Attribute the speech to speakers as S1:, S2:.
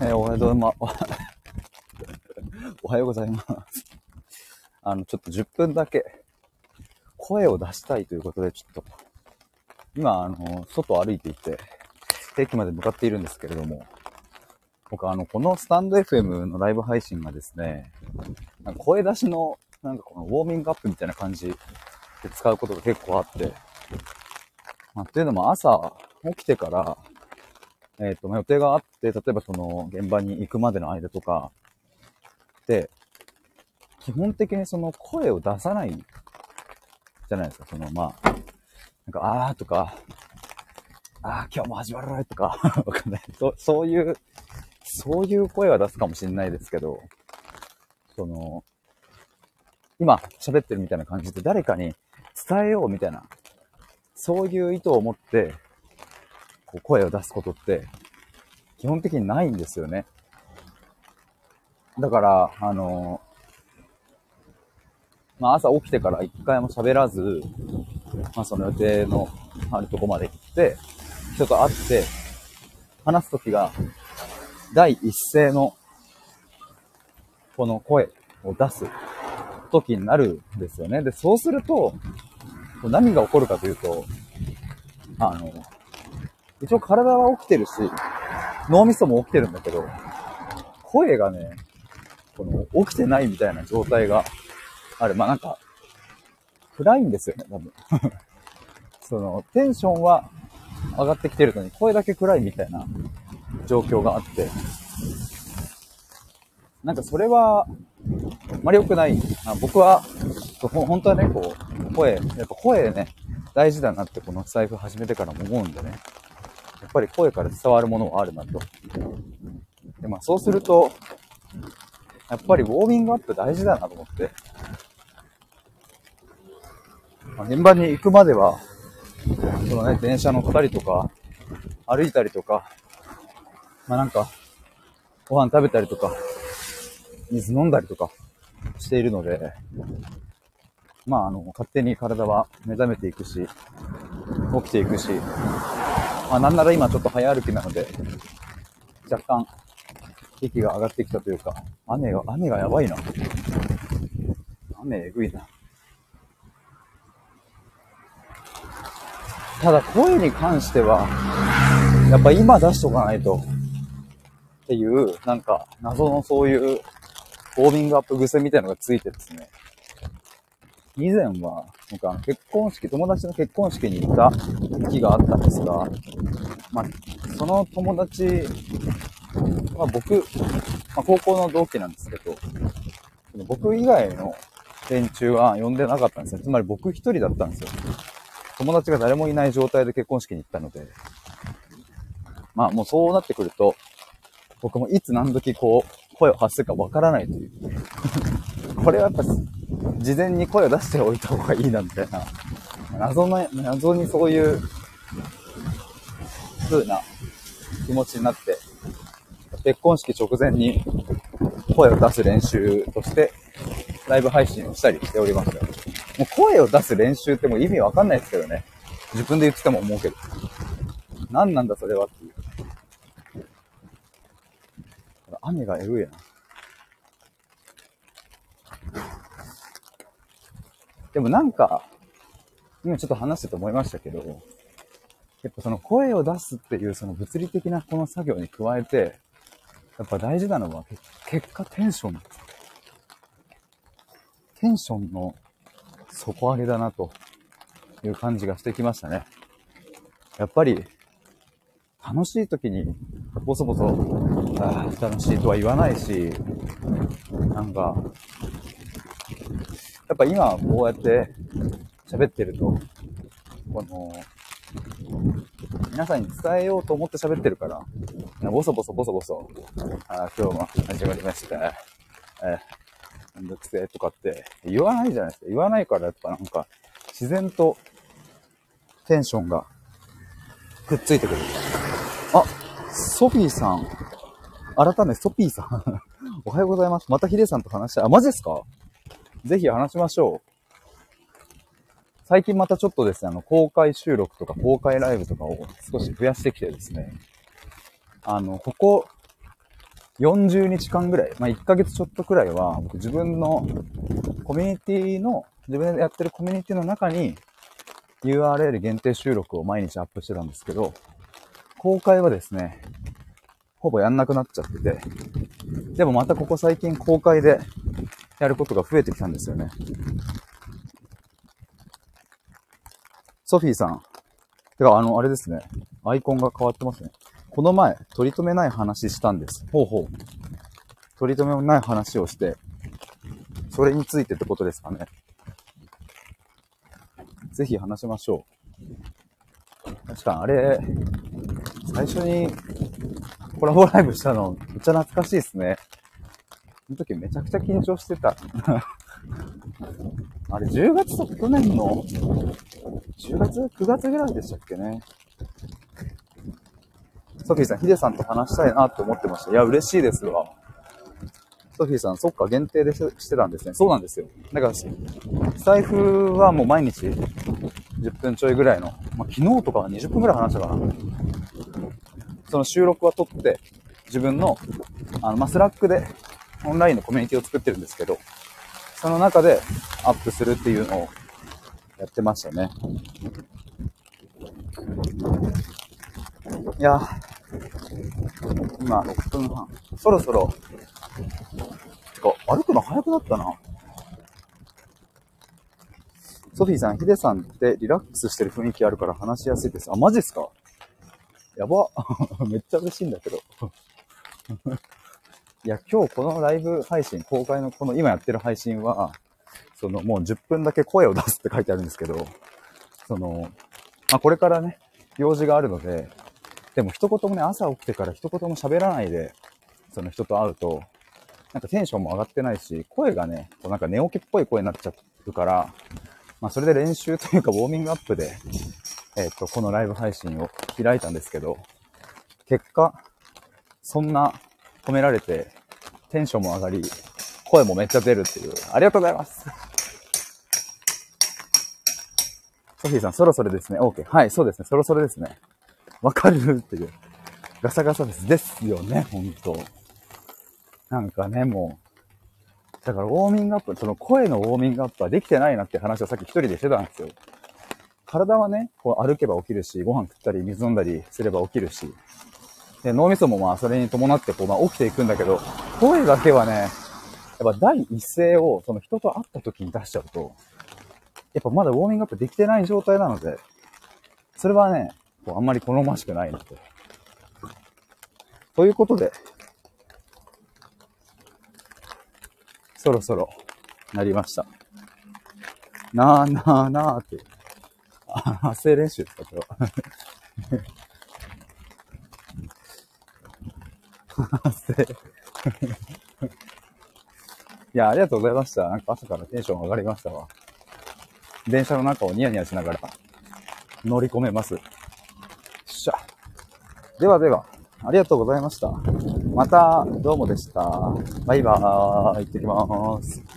S1: えーおはようございます。おはようございます。あの、ちょっと10分だけ声を出したいということで、ちょっと、今、あの、外を歩いていて、駅まで向かっているんですけれども、僕、あの、このスタンド FM のライブ配信がですね、なんか声出しの、なんかこのウォーミングアップみたいな感じで使うことが結構あって、まあ、っていうのも朝起きてから、えっ、と、ま予定があって、例えばその現場に行くまでの間とか、で、基本的にその声を出さないじゃないですか。その、まあ、なんか、あーとか、あー今日も始まるわとか、わかんない。そそういう、そういう声は出すかもしれないですけど、その、今喋ってるみたいな感じで誰かに伝えようみたいな、そういう意図を持って、こう声を出すことって、基本的にないんですよね。だから、あの、まあ朝起きてから一回も喋らず、まあその予定のあるとこまで行って、人と会って、話すときが、第一声の、この声を出す時になるんですよね。で、そうすると、何が起こるかというと、あの、一応体は起きてるし、脳みそも起きてるんだけど、声がね、この、起きてないみたいな状態がある。まあ、なんか、暗いんですよね、多分。その、テンションは上がってきてるのに、声だけ暗いみたいな状況があって、なんかそれは、あまり良くない。あ僕は、本当はね、こう、声、やっぱ声ね、大事だなってこの財布始めてからも思うんでね。やっぱり声から伝わるものはあるなと。で、まあそうすると、やっぱりウォーミングアップ大事だなと思って。まあ、現場に行くまでは、そのね、電車乗ったりとか、歩いたりとか、まあなんか、ご飯食べたりとか、水飲んだりとかしているので、まああの、勝手に体は目覚めていくし、起きていくし、まあなんなら今ちょっと早歩きなので、若干、息が上がってきたというか、雨が、雨がやばいな。雨えぐいな。ただ声に関しては、やっぱ今出しとかないと、っていう、なんか、謎のそういう、ウォーミングアップ癖みたいなのがついてですね。以前は、僕あの結婚式、友達の結婚式に行った日があったんですが、まあ、その友達まあ、僕、まあ、高校の同期なんですけど、僕以外の連中は呼んでなかったんですよ。つまり僕一人だったんですよ。友達が誰もいない状態で結婚式に行ったので、まあもうそうなってくると、僕もいつ何時こう、声を発するかわからないという。これはやっぱ、事前に声を出しておいた方がいいな、みたいな。謎の、謎にそういう、風な気持ちになって、結婚式直前に声を出す練習として、ライブ配信をしたりしております。もう声を出す練習ってもう意味わかんないですけどね。自分で言ってても思うけど。何なんだそれはっていう。雨がえぐいな。でもなんか、今ちょっと話してて思いましたけど、やっぱその声を出すっていうその物理的なこの作業に加えて、やっぱ大事なのは結果テンション。テンションの底上げだなという感じがしてきましたね。やっぱり楽しい時にボソボソ、ああ、楽しいとは言わないし、なんか、やっぱ今こうやって喋ってると、この、皆さんに伝えようと思って喋ってるから、ボソボソボソボソ、あ今日も始まりました。えー、めんどくせえとかって言わないじゃないですか。言わないからやっぱなんか自然とテンションがくっついてくる。あ、ソフィーさん。改め、ソピーさん。おはようございます。またヒデさんと話したい。あ、マジですか？ぜひ話しましょう。最近またちょっとですね、あの、公開収録とか公開ライブとかを少し増やしてきてですね、あの、ここ40日間ぐらい、まあ、1ヶ月ちょっとくらいは、僕自分のコミュニティの、自分でやってるコミュニティの中に URL 限定収録を毎日アップしてたんですけど、公開はですね、ほぼやんなくなっちゃってて、でもまたここ最近公開でやることが増えてきたんですよね。ソフィーさん。てか、あの、あれですね。アイコンが変わってますね。この前、取り留めない話したんです。ほうほう。取り留めない話をして、それについてってことですかね。ぜひ話しましょう。確かあれ、最初にコラボライブしたの、めっちゃ懐かしいですね。その時めちゃくちゃ緊張してた。あれ、10月と去年の、10月 ?9 月ぐらいでしたっけね。ソフィーさん、ヒデさんと話したいなって思ってました。いや、嬉しいですわ。ソフィーさん、そっか、限定でしてたんですね。そうなんですよ。だから、財布はもう毎日10分ちょいぐらいの、まあ、昨日とかは20分ぐらい話したかな。その収録は撮って、自分の、あの、まあ、スラックでオンラインのコミュニティを作ってるんですけど、その中でアップするっていうのをやってましたね。いや、今6分半。そろそろ、てか、歩くの早くなったな。ソフィーさん、ヒデさんってリラックスしてる雰囲気あるから話しやすいです。あ、マジっすか？やば。めっちゃ嬉しいんだけど。いや、今日このライブ配信、公開のこの今やってる配信は、そのもう10分だけ声を出すって書いてあるんですけど、その、まあ、これからね、用事があるので、でも一言もね、朝起きてから一言も喋らないで、その人と会うと、なんかテンションも上がってないし、声がね、こうなんか寝起きっぽい声になっちゃうから、まあそれで練習というかウォーミングアップで、えっ、と、このライブ配信を開いたんですけど、結果、そんな褒められて、テンションも上がり、声もめっちゃ出るっていう。ありがとうございます。ソフィーさん、そろそろですね。OK。はい、そうですね。そろそろですね。わかるっていう。ガサガサです。ですよね、ほんと。なんかね、もう。だからウォーミングアップ、その声のウォーミングアップはできてないなって話をさっき一人でしてたんですよ。体はね、こう歩けば起きるし、ご飯食ったり水飲んだりすれば起きるし、で脳みそもまあそれに伴ってこう、まあ、起きていくんだけど、声だけはね、やっぱ第一声をその人と会った時に出しちゃうと、やっぱまだウォーミングアップできてない状態なので、それはね、こうあんまり好ましくないので。ということで、そろそろなりました。なあなあなあって。発声練習ですか、今日は。って。いや、ありがとうございました。なんか朝からテンション上がりましたわ。電車の中をニヤニヤしながら乗り込めます。よっしゃ。ではでは、ありがとうございました。また、どうもでした。バイバーイ。行ってきます。